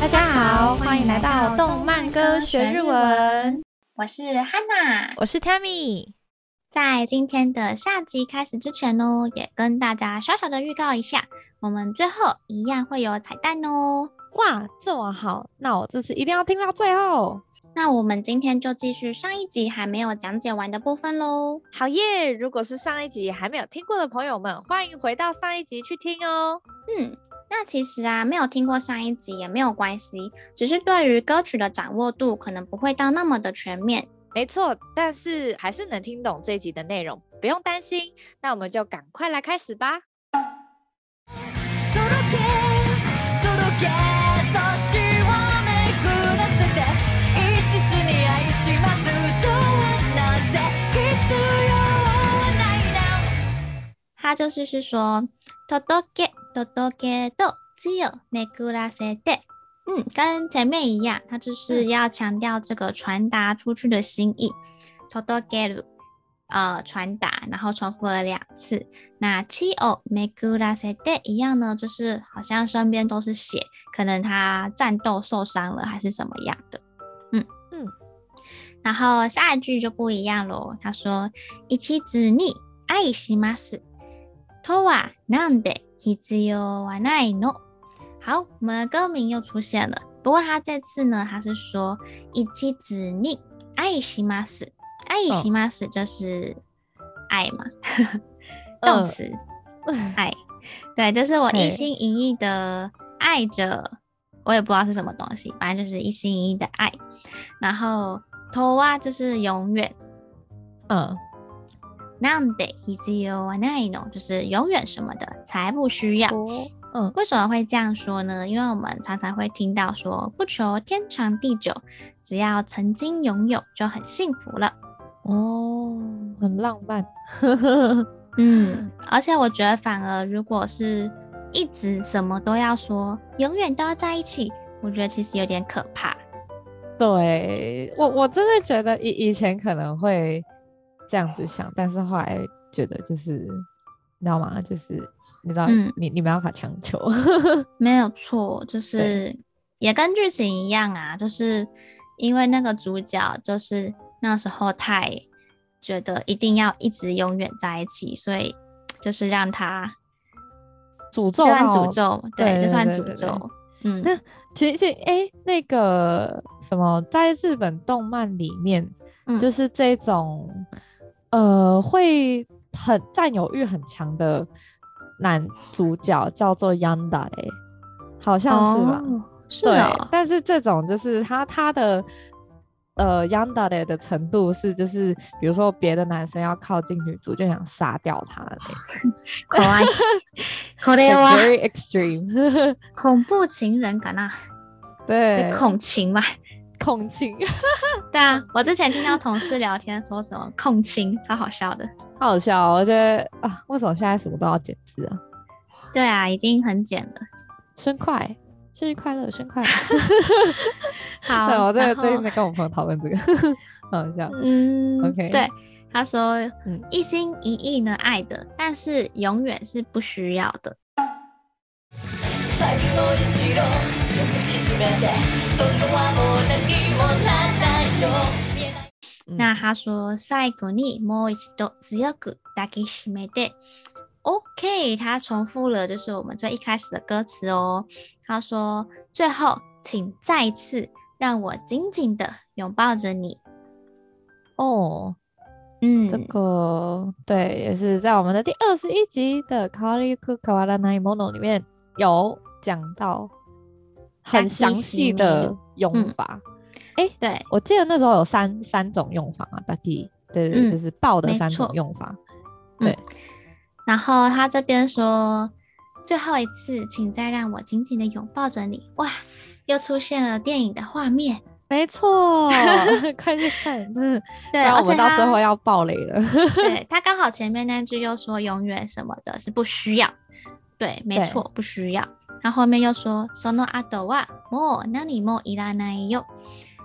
大家好，欢迎来到动漫歌学日文。我是 Hanna，我是 Tammy。在今天的下集开始之前呢，也跟大家小小的预告一下，我们最后一样会有彩蛋哦。哇，这么好，那我这次一定要听到最后。那我们今天就继续上一集还没有讲解完的部分喽。好耶！如果是上一集还没有听过的朋友们，欢迎回到上一集去听哦。嗯，那其实啊，没有听过上一集也没有关系，只是对于歌曲的掌握度可能不会到那么的全面。没错，但是还是能听懂这一集的内容，不用担心。那我们就赶快来开始吧。他就是是说，届け届けと字をめくらせて，嗯，跟前面一样，他就是要强调这个传达出去的心意。届ける，呃，传达，然后重复了两次。那字をめくらせて一样呢，就是好像身边都是血，可能他战斗受伤了还是什么样的。嗯嗯。然后下一句就不一样喽，他说一途に爱します。とはなんで 必要はないの？好，我们的歌名又出现了。不过他这次呢，他是说一途に爱します。爱します就是爱嘛，动词、呃、爱。对，就是我一心一意的爱着，我也不知道是什么东西，反正就是一心一意的爱。然后とは就是永远，嗯。 なんで必要はないの？就是永远什么的才不需要。嗯，为什么会这样说呢？因为我们常常会听到说，不求天长地久，只要曾经拥有就很幸福了。哦，很浪漫。嗯，而且我觉得反而如果是一直什么都要说，永远都要在一起，我觉得其实有点可怕。对，我，我真的觉得以以前可能会。 这样子想，但是后来觉得就是，你知道吗？就是你知道，嗯、你你没办法强求，没有错，就是也跟剧情一样啊，就是因为那个主角就是那时候太觉得一定要一直永远在一起，所以就是让他诅咒，算诅咒，对，就算诅咒。嗯，那其实哎、欸，那个什么，在日本动漫里面，嗯、就是这种。呃，会很占有欲很强的男主角叫做 Yandere，好像是吧？是哦、但是这种就是他他的呃 Yandere 的程度是，就是比如说别的男生要靠近女主就想杀掉他 的那种，可爱，very extreme，恐怖情人感啊，对，是恐情嘛。控情，对啊，我之前听到同事聊天说什么控情，超好笑的，好好笑，我觉得啊，为什么现在什么都要剪字啊？对啊，已经很简了。生快，生日快乐，生快乐。好，对，我在最近在跟我朋友讨论这个，好好笑。嗯，OK，对，他说，嗯，一心一意的爱的，但是永远是不需要的。那他说，最后にもう一度强く抱きしめて。OK，他重复了，就是我们最一开始的歌词哦。他说，最后请再一次让我紧紧的拥抱着你。哦，嗯，这个对，也是在我们的第二十一集的《変わりゆく変わらないもの》里面有讲到。 很详细的用法，哎、嗯，欸、对，我记得那时候有三三种用法嘛，大地对对，就是抱的三种用法，嗯、对、嗯。然后他这边说，最后一次，请再让我紧紧的拥抱着你。哇，又出现了电影的画面，没错，快去看，嗯，对，我们到最后要爆雷了。对，他刚好前面那句又说永远什么的是不需要，对，没错，不需要。他后面又说，その后はもう何もいらないよ。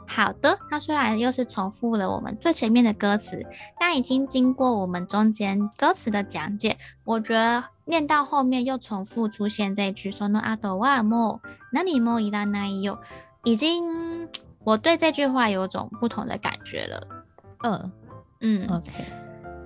好的，他虽然又是重复了我们最前面的歌词，但已经经过我们中间歌词的讲解，我觉得 念到后面又重复出现这句その后はもう何もいらないよ，已经我对这句话有种不同的感觉了。嗯嗯，OK，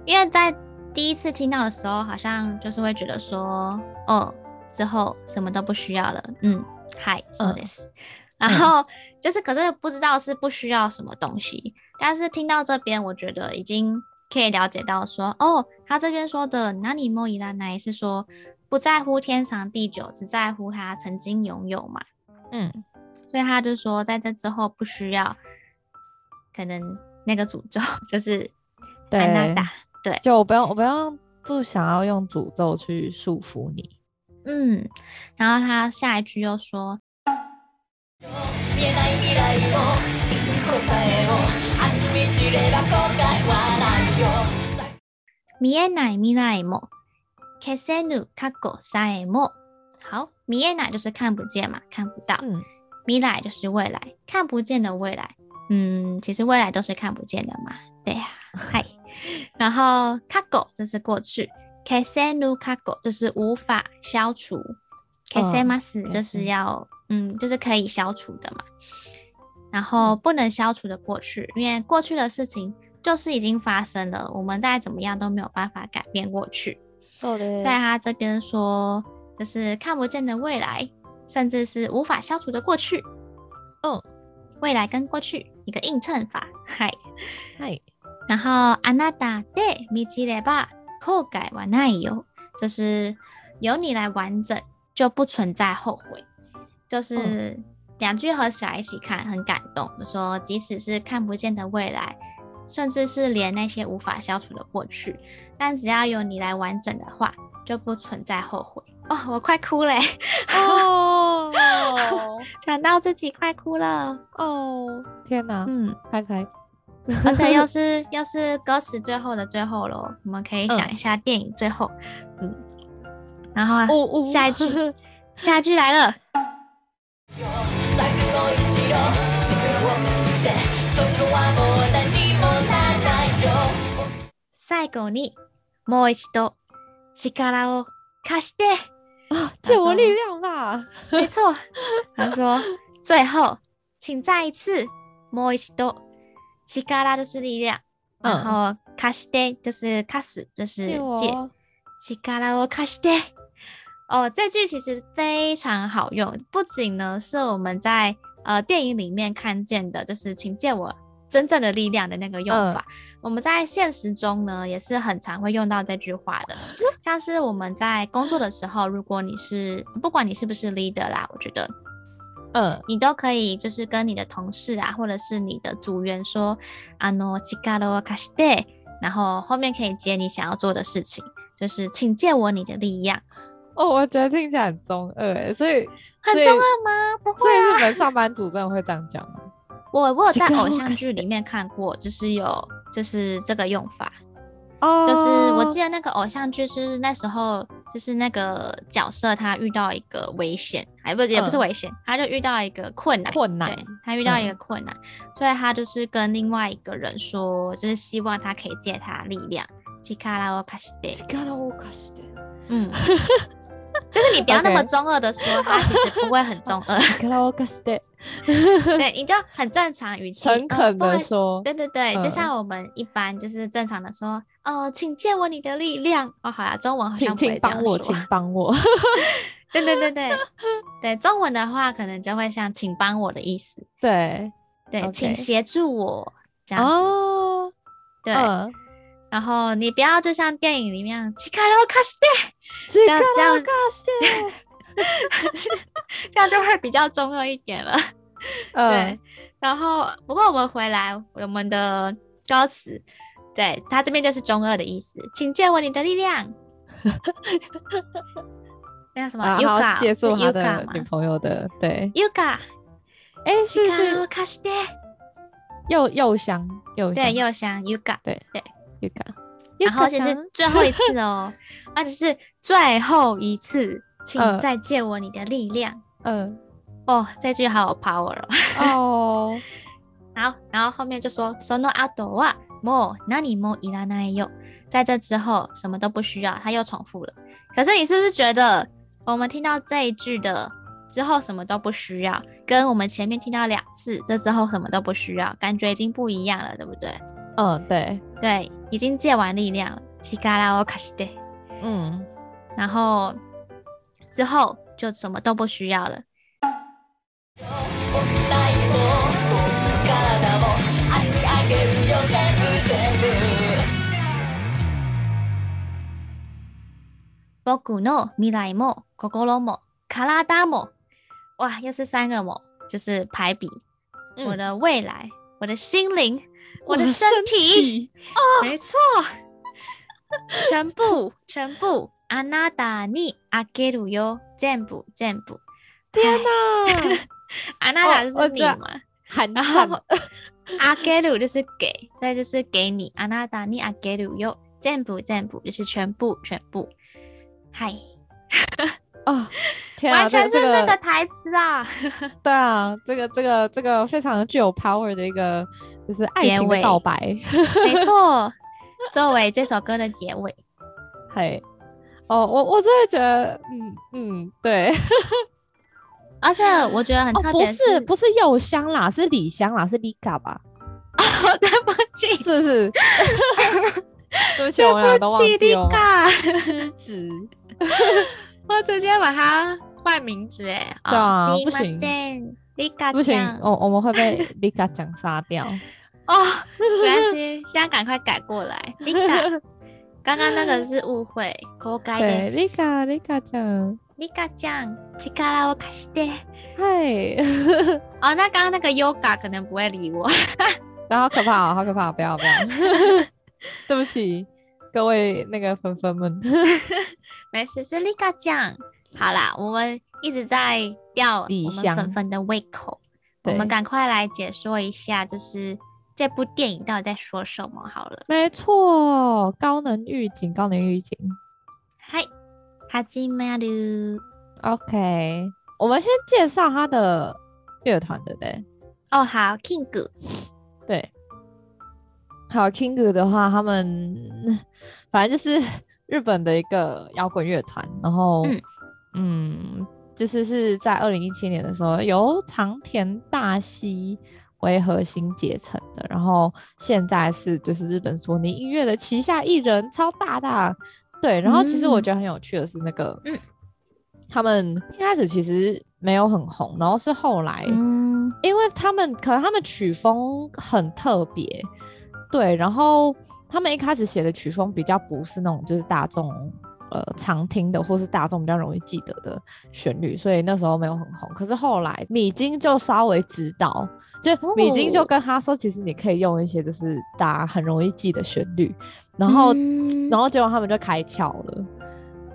因为在第一次听到的时候，好像就是会觉得说，哦， 之后什么都不需要了。嗯，嗨，そうです。然后就是，可是不知道是不需要什么东西，但是听到这边，我觉得已经。可以了解到说，哦，他这边说的哪里莫伊拉奈是说不在乎天长地久，只在乎他曾经拥有嘛。嗯，所以他就说在这之后不需要，可能那个诅咒就是安娜达，对，就我不用，我不用，不想要用诅咒去束缚你。 嗯，然后他下一句又说。见えない未来も消せぬ过去さえも。好，见えない就是看不见嘛，看不到。嗯，未来就是未来，看不见的未来。嗯，其实未来都是看不见的嘛。对呀、啊，嗨。然后过去就是过去， 消せぬ过去就是无法消除，消せます就是要嗯，就是可以消除的嘛。然后不能消除的过去，因为过去的事情。就是已经发生了，我们再怎么样都没有办法改变过去。对的。在他这边说，就是看不见的未来，甚至是无法消除的过去。嗯，未来跟过去一个映衬法。嗨嗨。然后あなたで満ちれば 后悔はないよ，就是由你来完整，就不存在后悔。就是两句合起来一起看，很感动。就说即使是看不见的未来。甚至是连那些无法消除的过去，但只要有你来完整的话，就不存在后悔。哦，我快哭了哦，讲到自己快哭了哦，天哪，嗯，拍拍， 而且又是又是歌词最后的最后了，我们可以想一下电影最后，嗯，嗯然后啊，哦哦、下一句，下一句来了。最后にもう一度力を贷して啊，借我力量吧。没错，他说最后请再一次もう一度 力就是力量，嗯、然后贷して就是贷す，就是借力を贷して。哦，这句其实非常好用，不仅呢是我们在呃电影里面看见的，就是请借我。真正的力量的那个用法，嗯、我们在现实中呢也是很常会用到这句话的。像是我们在工作的时候，如果你是不管你是不是 leader 啦，我觉得， 嗯，你都可以就是跟你的同事啊，或者是你的组员说，あの力を贷して，然后后面可以接你想要做的事情，就是请借我你的力量。哦，我觉得听起来很中二诶，所以很中二吗？不会啊。所以日本上班族真的会这样讲吗？我我有在偶像剧里面看过，就是有就是这个用法， 哦，就是我记得那个偶像剧是那时候就是那个角色他遇到一个危险，还不也不是危险，他就遇到一个困难，困难，对，他遇到一个困难，所以他就是跟另外一个人说，就是希望他可以借他力量，力を贷して，力を贷して，嗯。 就是你不要那么中二的说，Okay. 他其实不会很中二。对，你就很正常语气，诚恳的说、哦。对对对，嗯、就像我们一般就是正常的说，哦，请借我你的力量。哦，好呀，中文好像不会这样说。请帮我，请帮我。对对对对对，中文的话可能就会像请帮我的意思。对对，对 Okay. 请协助我这样子。哦，对。嗯然后你不要就像电影里面，力を贷して， 这样这样，这样就会比较中二一点了。嗯、对，然后不过我们回来我们的歌词，对他这边就是中二的意思，请借我你的力量。那什么？然后借助他的女朋友的，对。优卡，哎，是是。力を贷して，又又香又对又香优卡，对对。 然后这是最后一次哦，那只是最后一次，请再借我你的力量。嗯，哦，这句好有 power 哦。哦，好，然后后面就说その后はもう何もいらないよ， 在这之后什么都不需要，他又重复了。可是你是不是觉得我们听到这一句的之后什么都不需要，跟我们前面听到两次这之后什么都不需要，感觉已经不一样了，对不对？嗯，对对， 已经借完力量了。力を贷して，嗯，然后之后就什么都不需要了。仆の未来も心も体も，哇，又是三个も，就是排比、嗯、我的未来，我的心灵， 我的身体，身体哦，没错，全部全部，あなたにあげるよ，全部全部，天哪，あなた就是你嘛，很然后あげる就是给，所以就是给你，あなたにあげるよ，全部全部就是全部全部。嗨， 啊，完全是那个台词啊！对啊，这个这个这个非常具有 power 的一个，就是爱情的告白，没错，作为这首歌的结尾。嘿，哦，我我真的觉得，嗯嗯，对，而且我觉得很特别，不是不是柚香啦，是李香啦，是 Lika 吧？哦，对不起，是不是？对不起，我俩都忘记了。失职。我直接把它换名字哎，对啊，不行，不行，我我们会被 Lika 酱杀掉哦。没关系，现在赶快改过来，Lika。刚刚那个是误会，口改的。对，Lika Lika 酱，Lika 酱，力を贷して。嗨，哦，那刚刚那个 Yoga 可能不会理我，好可怕哦，好可怕，不要不要，对不起。各位那个粉粉们， 没事，是力酱。好啦，我们一直在吊我们粉粉的胃口，我们赶快来解说一下，就是这部电影到底在说什么好了。没错，高能预警，高能预警。嗨，始まる。OK，我们先介绍他的乐团，对不对？哦，好，King，对。好，King 的话，他们 反正就是日本的一个摇滚乐团，然后嗯，嗯，就是是在二零一七年的时候由长田大希为核心结成的，然后现在是就是日本索尼音乐的旗下艺人，超大大。对，然后其实我觉得很有趣的是那个，嗯，他们一开始其实没有很红，然后是后来，嗯，因为他们可能他们曲风很特别。对，然后他们一开始写的曲风比较不是那种就是大众呃常听的，或是大众比较容易记得的旋律，所以那时候没有很红。可是后来米津就稍微知道，就米津就跟他说，其实你可以用一些就是大家很容易记的旋律，然后、嗯、然后结果他们就开窍了。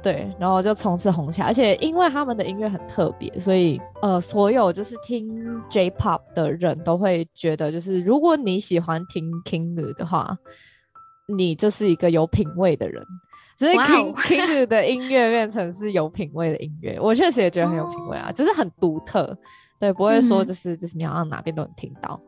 对，然后就从此红起来，而且因为他们的音乐很特别，所以呃，所有就是听 J-pop 的人都会觉得，就是如果你喜欢听 King 的话，你就是一个有品味的人。只是 King、wow、King 的音乐变成是有品味的音乐，我确实也觉得很有品味啊，就、oh. 是很独特，对，不会说就是、嗯、就是你好像哪边都能听到。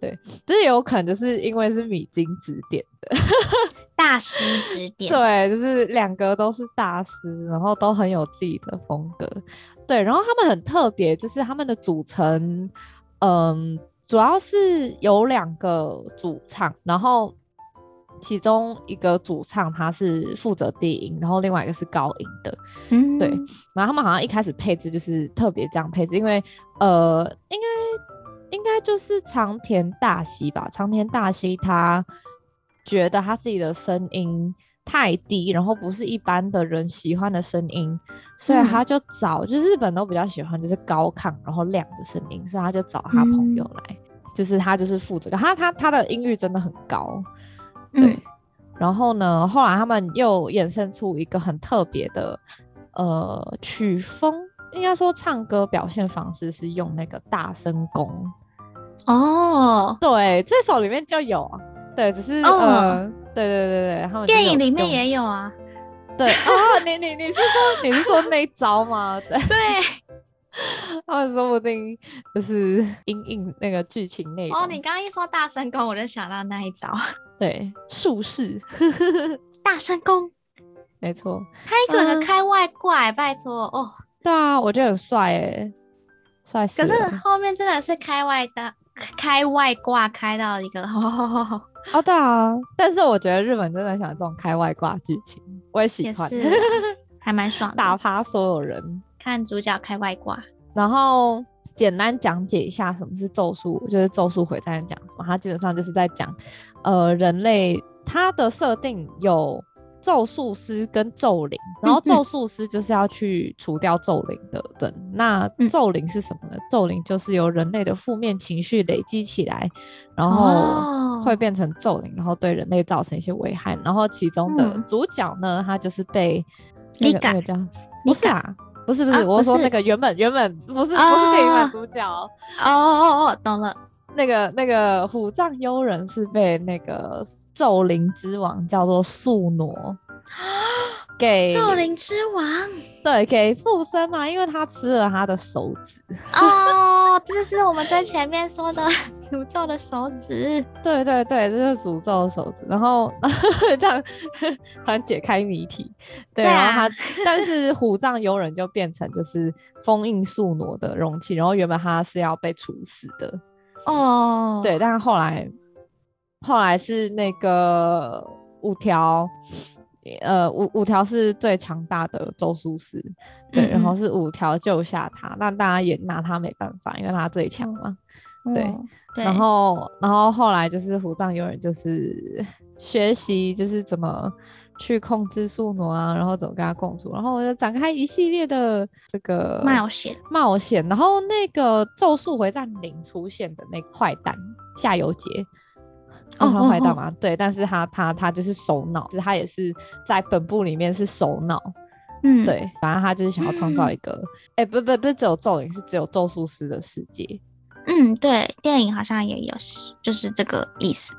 对，这有可能就是因为是米津指点的 大师指 点，对，就是两个都是大师，然后都很有自己的风格。对，然后他们很特别，就是他们的组成，嗯，主要是有两个主唱，然后其中一个主唱他是负责低音，然后另外一个是高音的。嗯，对，然后他们好像一开始配置就是特别这样配置，因为呃，应该。应该就是长田大希吧。长田大希他觉得他自己的声音太低，然后不是一般的人喜欢的声音，所以他就找，嗯、就是日本都比较喜欢就是高亢然后亮的声音，所以他就找他朋友来，嗯、就是他就是负责他他他的音域真的很高，对。嗯、然后呢，后来他们又衍生出一个很特别的呃曲风，应该说唱歌表现方式是用那个大声功。哦，对，这首里面就有啊，对，只是、哦、呃，对对对对，他们电影里面也有啊，对啊，你你你是说你是说那一招吗？对对，他们说不定就是 因应那个剧情内容。哦，你刚刚一说大声功，我就想到那一招，对，术士，大神功，没错，他一个人开外挂，嗯、拜托哦。对啊，我觉得很帅哎，帅死了。可是后面真的是开外的，开外挂开到一个 哦，哦对啊，但是我觉得日本真的喜欢这种开外挂剧情，我也喜欢，还蛮爽的，打趴所有人，看主角开外挂，然后。简单讲解一下什么是咒术，就是咒术回战讲什么。它基本上就是在讲，呃，人类它的设定有咒术师跟咒灵，然后咒术师就是要去除掉咒灵的人。嗯、那咒灵是什么呢？嗯、咒灵就是由人类的负面情绪累积起来，然后会变成咒灵，然后对人类造成一些危害。然后其中的主角呢，他就是被那个那个叫不是啊。不是不是，啊、我说那个原本原本不是不是电影版主角哦哦哦哦，懂了。那个那个虎杖悠仁是被那个咒灵之王叫做宿儺。给咒灵之王，对，给附身嘛，因为他吃了他的手指。哦，这是我们在前面说的 诅咒的手指。对对对，这是诅咒的手指。然后 这样突然解开谜题。对，对啊、然后他，但是虎杖悠人就变成就是封印宿儺的容器。然后原本他是要被处死的。哦，对，但是后来后来是那个五条。呃，五五条是最强大的咒术师，对，嗯嗯，然后是五条救下他，那大家也拿他没办法，因为他最强嘛，嗯、对，然后然后后来就是虎杖悠仁就是 学习就是怎么去控制宿傩啊，然后怎么跟他共处，然后我就展开一系列的这个冒险。冒险，然后那个咒术回战零出现的那个坏蛋夏油杰。哦，坏蛋嘛，对，但是他他他就是首脑，他也是在本部里面是首脑，嗯，对，反正他就是想要创造一个，哎、嗯，欸，不不不是只有咒灵，是只有咒术师的世界，嗯，对，电影好像也有，就是这个意思，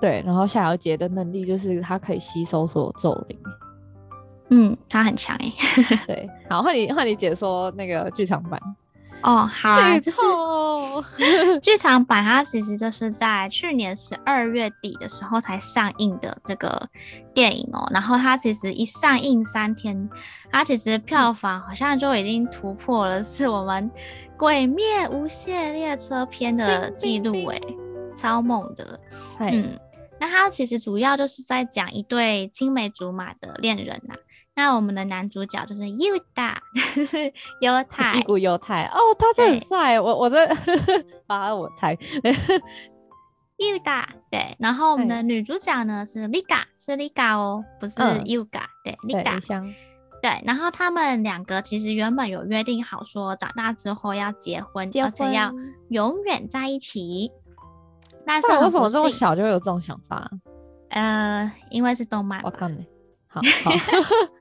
对，然后夏小杰的能力就是他可以吸收所有咒灵，嗯，他很强哎，对，好，换你换你解说那个剧场版。哦，好啊，就是 剧场版，它其实就是在去年十二月底的时候才上映的这个电影哦。然后它其实一上映三天，它其实票房好像就已经突破了是我们《鬼灭无限列车篇》的记录哎，超猛的。嗯，那它其实主要就是在讲一对青梅竹马的恋人呐、啊。那我们的男主角就是就是优太，一股犹太哦，他就很帅，我我在 把我猜 Yuta 对，然后我们的女主角呢是 Liga，是 Liga 哦，不是 Yuga，、嗯、对，Liga 对，然后他们两个其实原本有约定好说长大之后要结婚，结婚而且要永远在一起。但是为什么这么小就会有这种想法？呃，因为是动漫。我看你，好好。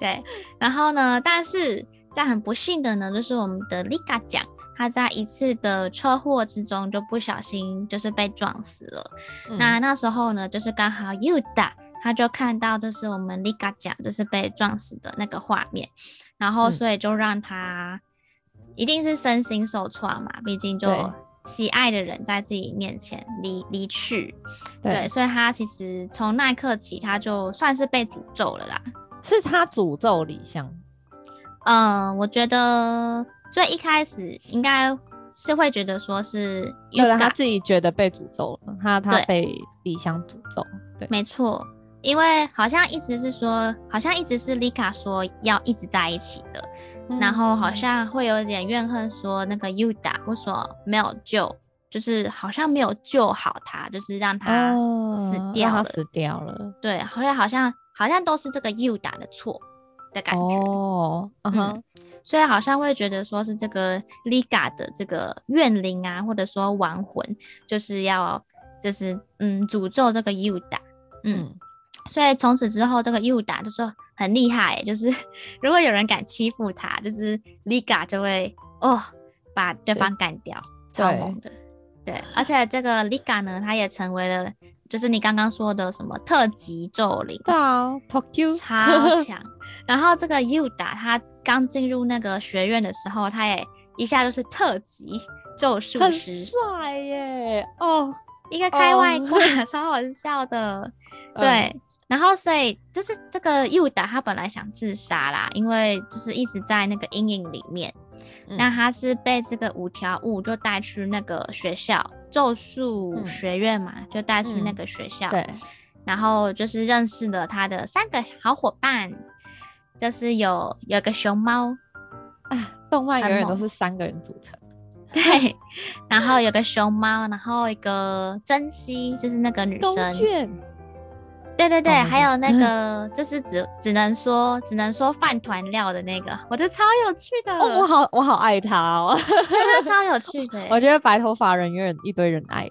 对，然后呢？但是在很不幸的呢，就是我们的里卡奖，他在一次的车祸之中就不小心就是被撞死了。嗯、那那时候呢，就是刚好 Yuta 他就看到就是我们里卡酱就是被撞死的那个画面，然后所以就让他一定是身心受创嘛，毕竟就喜爱的人在自己面前离离去对，对，所以他其实从那一刻起，他就算是被诅咒了啦。是他诅咒李香，嗯，我觉得最一开始应该是会觉得说是，有了他自己觉得被诅咒了，他他被李香诅咒，对，没错，因为好像一直是说，好像一直是丽卡说要一直在一起的，嗯、然后好像会有点怨恨，说那个 Yuta 为什么没有救，就是好像没有救好他，就是让他死掉了，哦、死掉了，对，好像好像。好像都是这个 Yuta 的错的感觉哦，oh, uh -huh. 嗯，所以好像会觉得说是这个 Liga 的这个怨灵啊，或者说亡魂，就是要就是嗯诅咒这个 Yuta，嗯，所以从此之后这个 Yuta 就说很厉害，就是 如果有人敢欺负他，就是 Liga 就会哦把对方干掉，超猛的，对，而且这个 Liga 呢，他也成为了。就是你刚刚说的什么特级咒灵，对啊，Tokyo 超 强。然后这个 Yuda 他刚进入那个学院的时候，他也一下就是特级咒术师，很帅耶！哦，一个开外挂，超好笑的。嗯、对，然后所以就是这个 Yuda 他本来想自杀啦，因为就是一直在那个阴影里面。嗯、那他是被这个五条悟就带去那个学校咒术学院嘛，嗯、就带去那个学校。嗯、对。然后就是认识了他的三个好伙伴，就是有有个熊猫啊，动漫永远都是三个人组成。对。然后有个熊猫，然后一个珍惜，就是那个女生。对对对，哦、还有那个就是只只能说只能说饭团料的那个，我觉得超有趣的。哦、我好我好爱他哦，真的超有趣的。我觉得白头发人永远一堆人爱。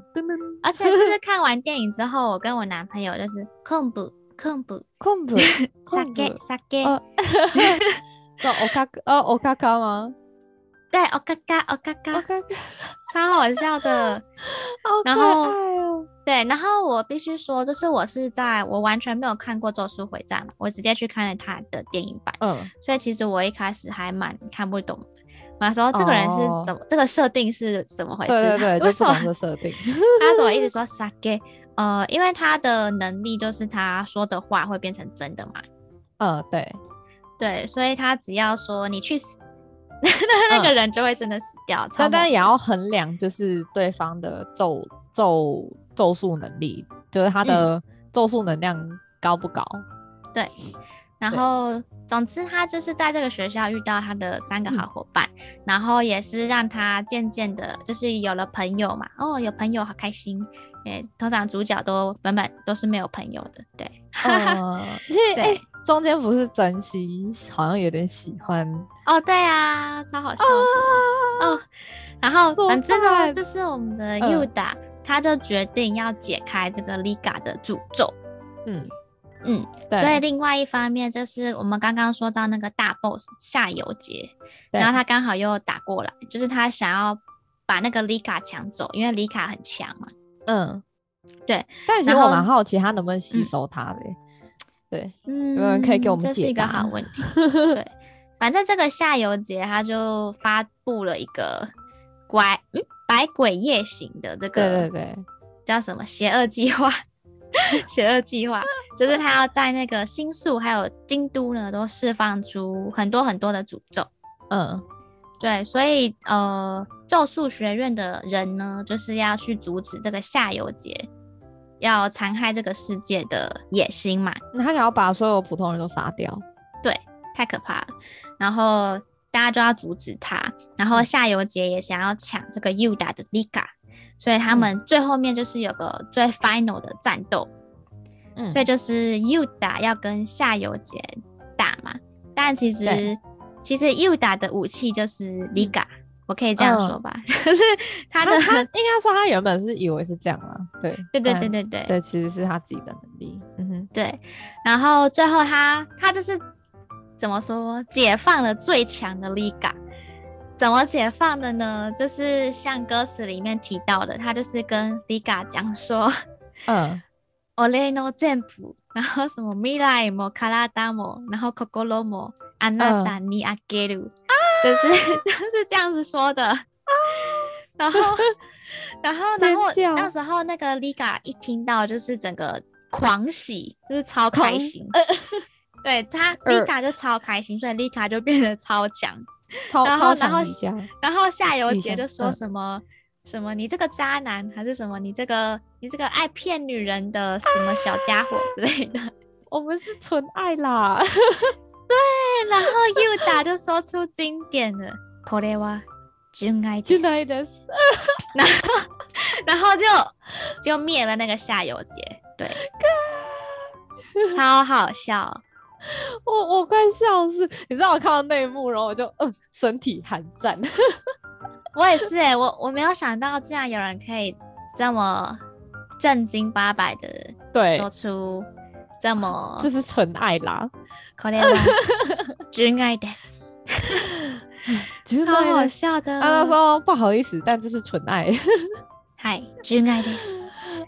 而且就是 看完电影之后，我跟我男朋友就是控不控不控不撒给撒给。哦，欧卡哦欧卡卡吗？对，哦嘎嘎，哦嘎嘎，超好笑的。好可爱哦。对，然后我必须说，就是我是在我完全没有看过《咒术回战》嘛，我直接去看了他的电影版，嗯，所以其实我一开始还蛮看不懂的。我说这个人是怎么，哦、这个设定是怎么回事？对对对，为什么这设定？他怎么一直说 “sake”？呃，因为他的能力就是他说的话会变成真的嘛。嗯，对对，所以他只要说你去 死，那个人就会真的死掉。但但也要衡量，就是对方的咒咒。咒术能力就是他的咒术能量高不高？嗯、对，然后总之他就是在这个学校遇到他的三个好伙伴，嗯、然后也是让他渐渐的，就是有了朋友嘛。哦，有朋友好开心。诶，通常主角都本本都是没有朋友的，对。对诶，中间不是珍惜，好像有点喜欢。哦，对啊，超好笑的。啊、哦，然后反正呢，这是我们的 Yuda。嗯他就决定要解开这个 Liga 的诅咒，嗯嗯，对。所以另外一方面就是我们刚刚说到那个大 boss 夏游杰，然后他刚好又打过来，就是他想要把那个 Liga 抢走，因为 Liga 很强嘛。嗯，对。但其实我蛮好奇他能不能吸收他的，嗯、对，嗯，有人可以给我们？这是一个好问题。对，反正这个夏油杰他就发布了一个拐，嗯。百鬼夜行的这个，对对对，叫什么邪恶计划？邪恶计划就是他要在那个新宿还有京都呢，都释放出很多很多的诅咒。嗯，对，所以呃，咒术学院的人呢，就是要去阻止这个夏油杰要残害这个世界的野心嘛。那他想要把所有普通人都杀掉？对，太可怕了。然后。大家就要阻止他，然后夏油杰也想要抢这个 Yuda 的 Liga，所以他们最后面就是有个最 final 的战斗，嗯，所以就是 Yuda 要跟夏油杰打嘛。但其实其实 Yuda 的武器就是 Rika，我可以这样说吧，可、嗯、是他的他他应该说他原本是以为是这样啊，对对对对对对对，其实是他自己的能力，嗯哼，对，然后最后他他就是。怎么说？解放了最强的 Rika，怎么解放的呢？就是像歌词里面提到的，他就是跟 Rika 讲说，嗯，Ore no zenbu，然后什么未来も体も，然后心も あなたにあげる，就是就是这样子说的。然后，然后，然后那时候那个 Rika 一听到，就是整个狂喜，就是超开心。对他，Rika 就超开心，所以 Rika 就变得超强，超然后然后然然后夏油杰就说什么什么你这个渣男，还是什么你这个你这个爱骗女人的什么小家伙之类的，我们是纯爱啦。对， 然后 Yuda 就说出经典的これは纯爱です，纯爱です，然后然后就就灭了那个夏油杰，对，超好笑。我我快笑死！你知道我看到那一幕，然后我就嗯，身体寒战。我也是哎、欸，我我没有想到，竟然有人可以这么正经八百的对说出这么，这是纯爱啦，可怜 啦，纯爱的，超好笑的。他说不好意思，但这是纯爱。嗨，真爱的，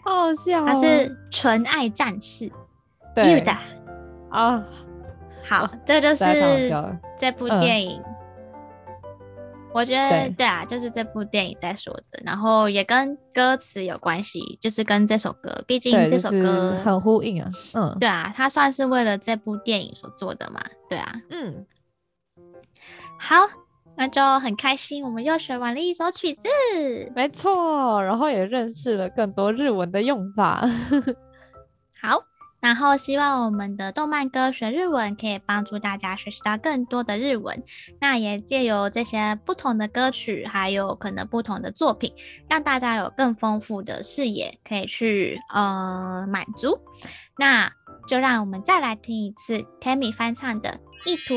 好好笑、哦。他是纯爱战士，对的。啊，好，这就是这部电影我觉得对，对啊，就是这部电影在说的，然后也跟歌词有关系，就是跟这首歌，毕竟这首歌、就是、很呼应啊。嗯，对啊，它算是为了这部电影所做的嘛。对啊，嗯，好，那就很开心，我们又学完了一首曲子，没错，然后也认识了更多日文的用法。好。然后希望我们的动漫歌学日文可以帮助大家学习到更多的日文。那也借由这些不同的歌曲，还有可能不同的作品，让大家有更丰富的视野可以去呃满足。那就让我们再来听一次 Tammy 翻唱的《意图》。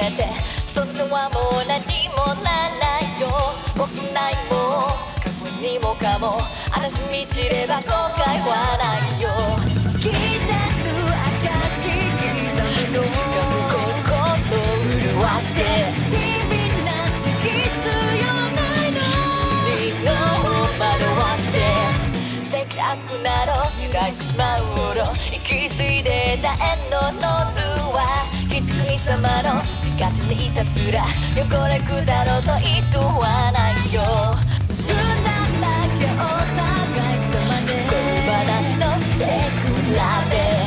めて。それはもう何もならないよ。僕ないも過去にもかも。あら踏み散れば後悔はないよ。来てる証なろ揺らしまうろ。息継いでた縁のノーはきつい様の胜手にいたすら汚れくだろうと意図はないよ。死んだらけお互い様で恋话のセクラで。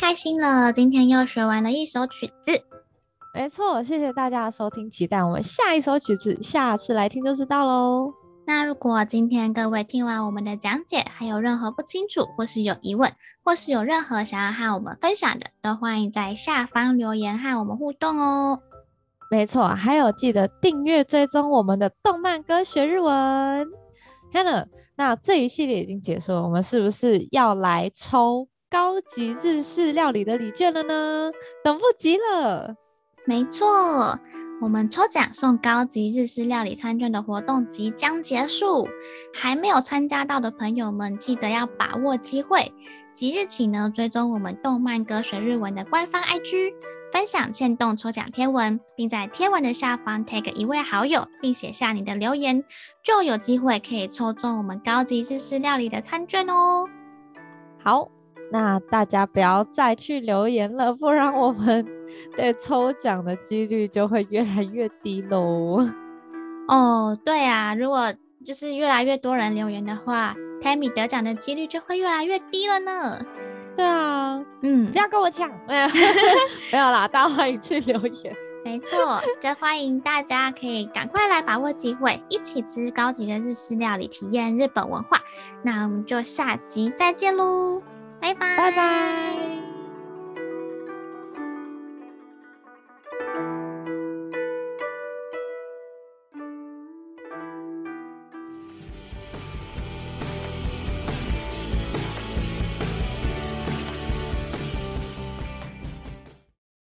开心了，今天又学完了一首曲子。没错，谢谢大家的收听，期待我们下一首曲子，下次来听就知道喽。那如果今天各位听完我们的讲解，还有任何不清楚，或是有疑问，或是有任何想要和我们分享的，都欢迎在下方留言和我们互动哦。没错，还有记得订阅追踪我们的动漫歌学日文。Hannah，那这一系列已经结束了，我们是不是要来抽？高级日式料理的礼券了呢，等不及了。没错，我们抽奖送高级日式料理餐券的活动即将结束，还没有参加到的朋友们，记得要把握机会。即日起呢，追踪我们动漫歌学日文的官方 IG，分享限动抽奖贴文，并在贴文的下方 tag 一位好友，并写下你的留言，就有机会可以抽中我们高级日式料理的餐券哦。好，那大家不要再去留言了，不然我们 对抽奖的几率就会越来越低喽。哦，对啊，如果就是越来越多人留言的话，Tammy 得奖的几率就会越来越低了呢。对啊，嗯，不要跟我抢，没有，没有啦，大家欢迎去留言。没错，就欢迎大家可以赶快来把握机会，一起吃高级的日式料理，体验日本文化。那我们就下集再见喽，拜拜。